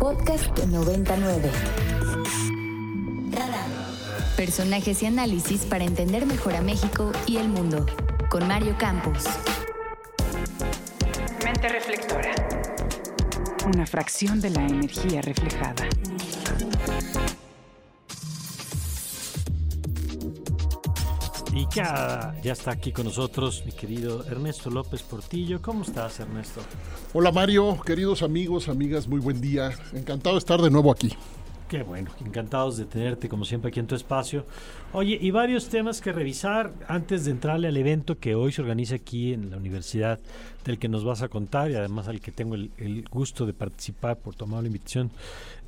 Podcast 99. Personajes y análisis para entender mejor a México y el mundo. Con Mario Campos. Mente reflectora. Una fracción de la energía reflejada. Y ya, ya está aquí con nosotros mi querido Ernesto López Portillo. ¿Cómo estás, Ernesto? Hola Mario, queridos amigos, amigas, muy buen día. Encantado de estar de nuevo aquí. Qué bueno, encantados de tenerte como siempre aquí en tu espacio. Oye, y varios temas que revisar antes de entrarle al evento que hoy se organiza aquí en la universidad, del que nos vas a contar y además al que tengo el, el gusto de participar por tomar la invitación.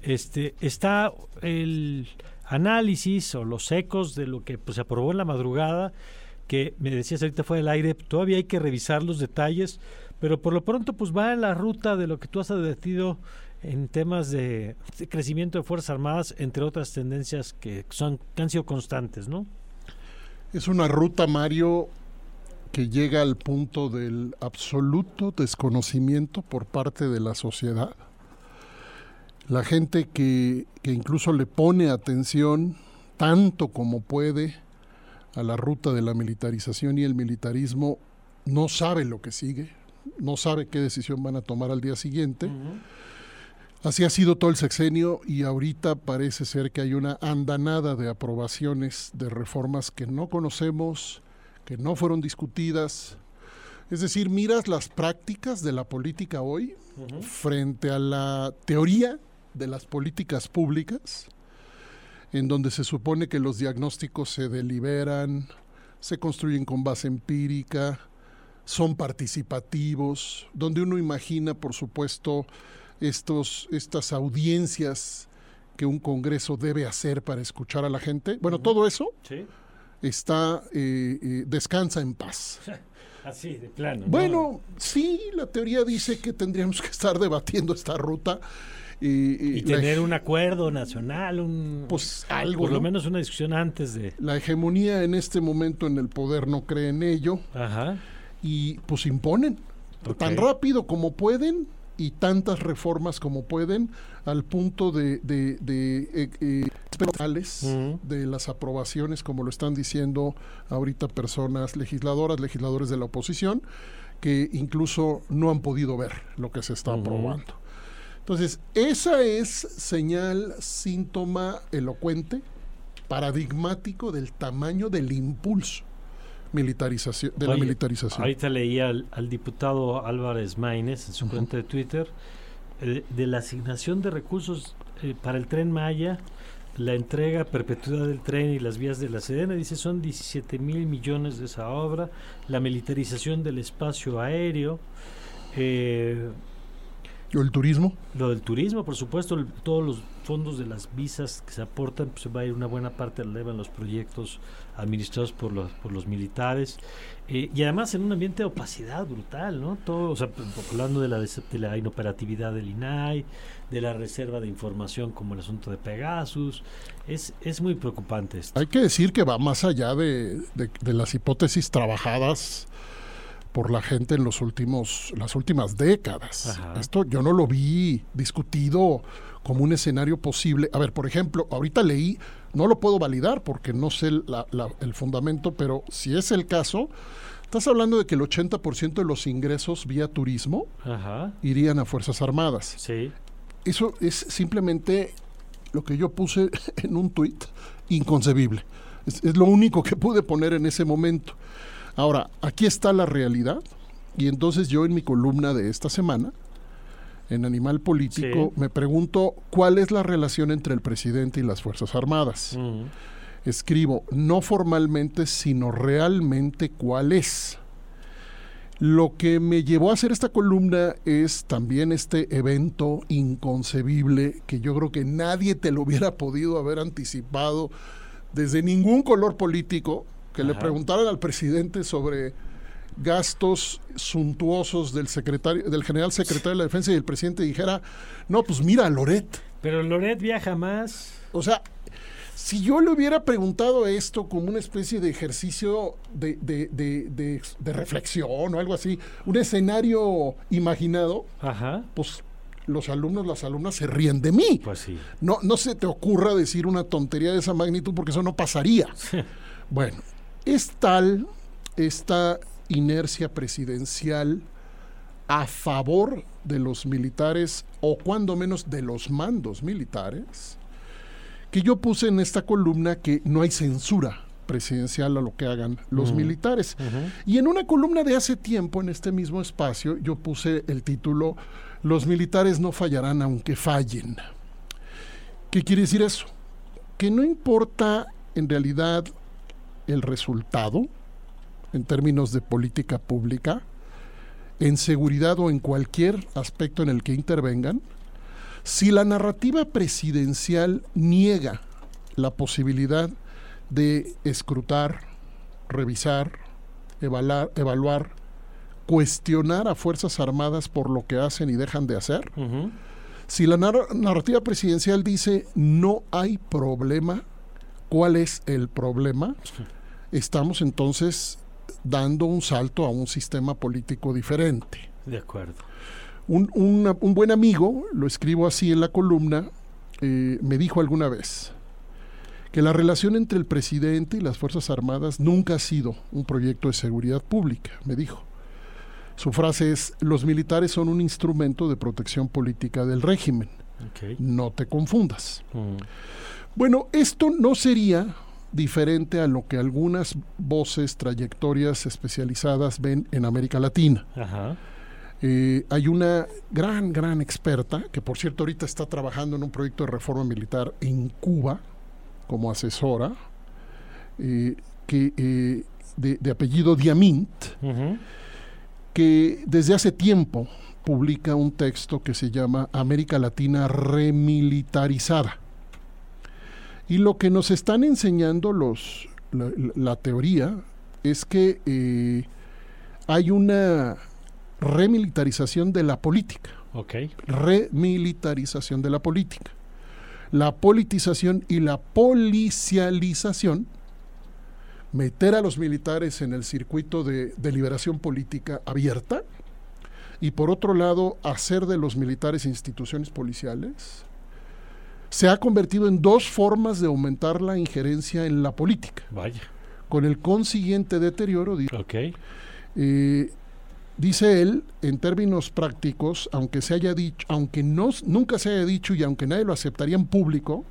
Este, está el análisis o los ecos de lo que pues, se aprobó en la madrugada, que me decías ahorita fue del aire, todavía hay que revisar los detalles, pero por lo pronto pues va en la ruta de lo que tú has advertido en temas de, de crecimiento de Fuerzas Armadas, entre otras tendencias que, son, que han sido constantes, ¿no? Es una ruta, Mario, que llega al punto del absoluto desconocimiento por parte de la sociedad. La gente que, que incluso le pone atención tanto como puede a la ruta de la militarización y el militarismo no sabe lo que sigue, no sabe qué decisión van a tomar al día siguiente. Así ha sido todo el sexenio y ahorita parece ser que hay una andanada de aprobaciones de reformas que no conocemos, que no fueron discutidas. Es decir, miras las prácticas de la política hoy frente a la teoría de las políticas públicas, en donde se supone que los diagnósticos se deliberan, se construyen con base empírica, son participativos, donde uno imagina, por supuesto, estos, estas audiencias que un Congreso debe hacer para escuchar a la gente. Bueno, todo eso Sí. está, eh, eh, descansa en paz. Así, de plano. ¿no? Bueno, sí, la teoría dice que tendríamos que estar debatiendo esta ruta. Y, y tener un acuerdo nacional, un, Pues algo, por lo ¿no? menos una discusión antes de... La hegemonía en este momento en el poder no cree en ello Ajá. y pues imponen tan rápido como pueden y tantas reformas como pueden al punto de, de, de, eh, eh, de las aprobaciones, como lo están diciendo ahorita personas legisladoras, legisladores de la oposición, que incluso no han podido ver lo que se está Ujú. aprobando. Entonces, esa es señal, síntoma elocuente, paradigmático del tamaño del impulso militarización, de la militarización. Ahorita leía al, al diputado Álvarez Maínez en su cuenta de Twitter eh, de la asignación de recursos eh, para el tren Maya, la entrega, perpetuidad del tren y las vías de la Sedena. Dice son 17 mil millones de esa obra, la militarización del espacio aéreo. eh, ¿O el turismo? lo del turismo, por supuesto, el- todos los fondos de las visas que se aportan, pues se va a ir una buena parte, llevan los proyectos administrados por los, por los militares. Eh, y además en un ambiente de opacidad brutal, ¿no? Todo, o sea, hablando de la, de la inoperatividad del INAI, de la reserva de información como el asunto de Pegasus. Es, es muy preocupante esto. Hay que decir que va más allá de, de- de las hipótesis trabajadas por la gente en los últimos, las últimas décadas. Ajá. Esto yo no lo vi discutido como un escenario posible. A ver, por ejemplo, ahorita leí, no lo puedo validar porque no sé la- la- el fundamento, pero si es el caso, estás hablando de que el 80% de los ingresos vía turismo Ajá, irían a Fuerzas Armadas. sí. Eso es simplemente lo que yo puse en un tuit, inconcebible. Es, es lo único que pude poner en ese momento. Ahora, aquí está la realidad, y entonces yo en mi columna de esta semana, en Animal Político, Sí. me pregunto cuál es la relación entre el presidente y las Fuerzas Armadas. Escribo, no formalmente, sino realmente cuál es. Lo que me llevó a hacer esta columna es también este evento inconcebible que yo creo que nadie te lo hubiera podido haber anticipado desde ningún color político, que le preguntaran al presidente sobre gastos suntuosos del secretario, del general secretario de la defensa y el presidente dijera, no, pues mira, Loret. Pero Loret viaja más. O sea, si yo le hubiera preguntado esto como una especie de ejercicio de, de- de- de- de reflexión o algo así, un escenario imaginado, Ajá. pues los alumnos, las alumnas se ríen de mí. Pues sí. No, no se te ocurra decir una tontería de esa magnitud porque eso no pasaría. bueno, es tal esta inercia presidencial a favor de los militares o cuando menos de los mandos militares, que yo puse en esta columna que no hay censura presidencial a lo que hagan los militares. Y en una columna de hace tiempo, en este mismo espacio, yo puse el título Los militares no fallarán aunque fallen. ¿Qué quiere decir eso? Que no importa en realidad el resultado en términos de política pública, en seguridad o en cualquier aspecto en el que intervengan, si la narrativa presidencial niega la posibilidad de escrutar, revisar, evaluar, evaluar cuestionar a Fuerzas Armadas por lo que hacen y dejan de hacer, si la narrativa presidencial dice no hay problema, ¿cuál es el problema? Estamos entonces dando un salto a un sistema político diferente. De acuerdo. Un, un buen amigo, lo escribo así en la columna, eh, me dijo alguna vez que la relación entre el presidente y las Fuerzas Armadas nunca ha sido un proyecto de seguridad pública, me dijo. Su frase es, los militares son un instrumento de protección política del régimen. No te confundas. Mm. Bueno, esto no sería diferente a lo que algunas voces, trayectorias especializadas ven en América Latina. Eh, hay una gran, gran experta, que por cierto ahorita está trabajando en un proyecto de reforma militar en Cuba como asesora, eh, que, eh, de, apellido Diamint, que desde hace tiempo publica un texto que se llama América Latina remilitarizada. Y lo que nos están enseñando los, la, teoría es que eh, hay una remilitarización de la política. Remilitarización de la política. La politización y la policialización, meter a los militares en el circuito de deliberación política abierta y por otro lado hacer de los militares instituciones policiales, se ha convertido en dos formas de aumentar la injerencia en la política. Vaya. Con el consiguiente deterioro. Okay. Eh, dice él, en términos prácticos, aunque se haya dicho, aunque no, nunca se haya dicho y aunque nadie lo aceptaría en público,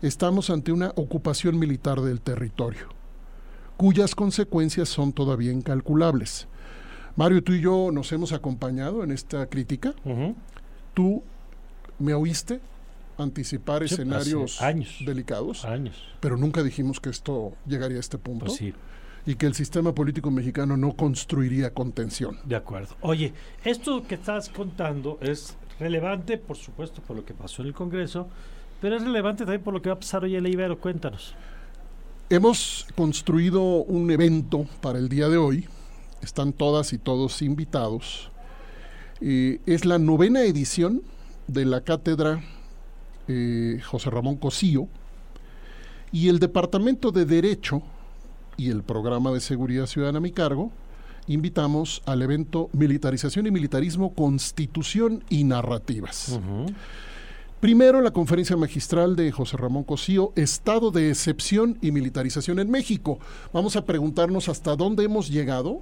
estamos ante una ocupación militar del territorio, cuyas consecuencias son todavía incalculables. Mario, tú y yo nos hemos acompañado en esta crítica. Tú me oíste anticipar escenarios delicados. Años. Pero nunca dijimos que esto llegaría a este punto. Pues y que el sistema político mexicano no construiría contención. De acuerdo. Oye, esto que estás contando es relevante, por supuesto, por lo que pasó en el Congreso, pero es relevante también por lo que va a pasar hoy en la Ibero. Cuéntanos. Hemos construido un evento para el día de hoy. Están todas y todos invitados. Eh, es la novena edición de la cátedra eh, José Ramón Cosío, y el Departamento de Derecho y el Programa de Seguridad Ciudadana a mi cargo, invitamos al evento Militarización y Militarismo, Constitución y Narrativas. Primero, la conferencia magistral de José Ramón Cosío, Estado de Excepción y Militarización en México. Vamos a preguntarnos hasta dónde hemos llegado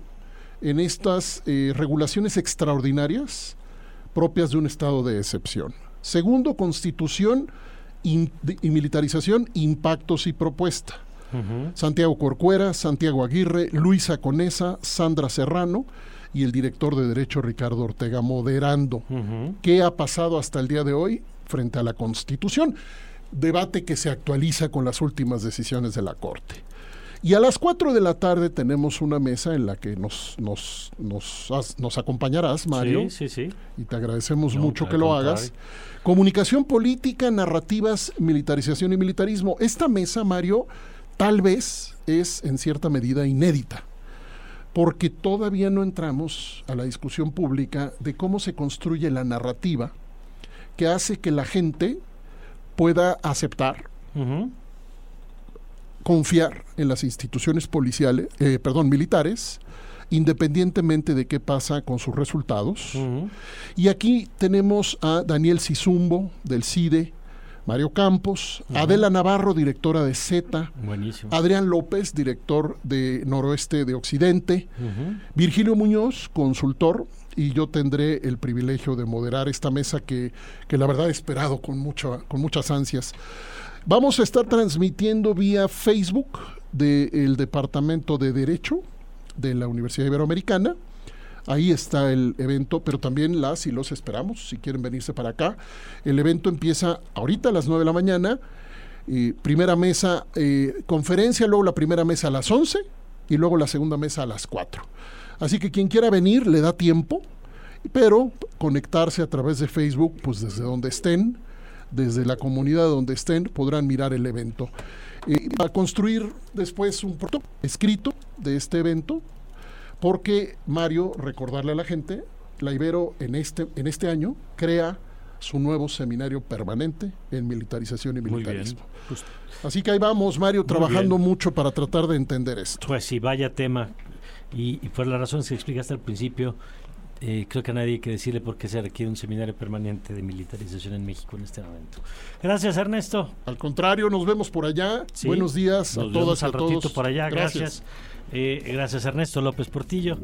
en estas eh, regulaciones extraordinarias propias de un estado de excepción. Segundo, constitución y militarización, impactos y propuesta. Santiago Corcuera, Santiago Aguirre, Luisa Conesa, Sandra Serrano y el director de Derecho Ricardo Ortega moderando. ¿Qué ha pasado hasta el día de hoy frente a la Constitución? Debate que se actualiza con las últimas decisiones de la Corte. Y a las 4 de la tarde tenemos una mesa en la que nos, nos, nos, acompañarás, Mario. Sí, sí, sí. Y te agradecemos mucho que lo hagas. Comunicación política, narrativas, militarización y militarismo. Esta mesa, Mario, tal vez es en cierta medida inédita, porque todavía no entramos a la discusión pública de cómo se construye la narrativa que hace que la gente pueda aceptar, confiar en las instituciones policiales, eh, perdón, militares independientemente de qué pasa con sus resultados. Y aquí tenemos a Daniel Sizumbo del CIDE, Mario Campos, Adela Navarro, directora de Z, Buenísimo. Adrián López, director de Noroeste de Occidente. Virgilio Muñoz, consultor, y yo tendré el privilegio de moderar esta mesa que, que la verdad he esperado con, mucho, con muchas ansias. Vamos a estar transmitiendo vía Facebook del Departamento de Derecho de la Universidad Iberoamericana. Ahí está el evento, pero también las y los esperamos si quieren venirse para acá. El evento empieza ahorita a las 9 de la mañana. eh, primera mesa, eh, conferencia, luego la primera mesa a las 11 y luego la segunda mesa a las 4. Así que quien quiera venir le da tiempo, pero conectarse a través de Facebook, pues desde donde estén, desde la comunidad donde estén, podrán mirar el evento. Eh, a construir después un protocolo escrito de este evento, porque Mario, recordarle a la gente, la Ibero en este, en este año crea su nuevo seminario permanente en militarización y bien. militarismo. Pues, Así que ahí vamos, Mario, trabajando mucho para tratar de entender esto. pues sí, vaya tema. Y, y por las razones que explicaste al principio, eh, creo que a nadie hay que decirle por qué se requiere un seminario permanente de militarización en México en este momento. Gracias, Ernesto. Al contrario, nos vemos por allá. Sí. Buenos días Nos a vemos todas y a al ratito todos. por allá. Gracias. Eh, gracias, Ernesto López Portillo.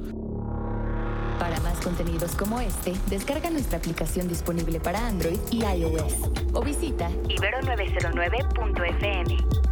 Para más contenidos como este, descarga nuestra aplicación disponible para Android y iOS o visita ibero909.fm.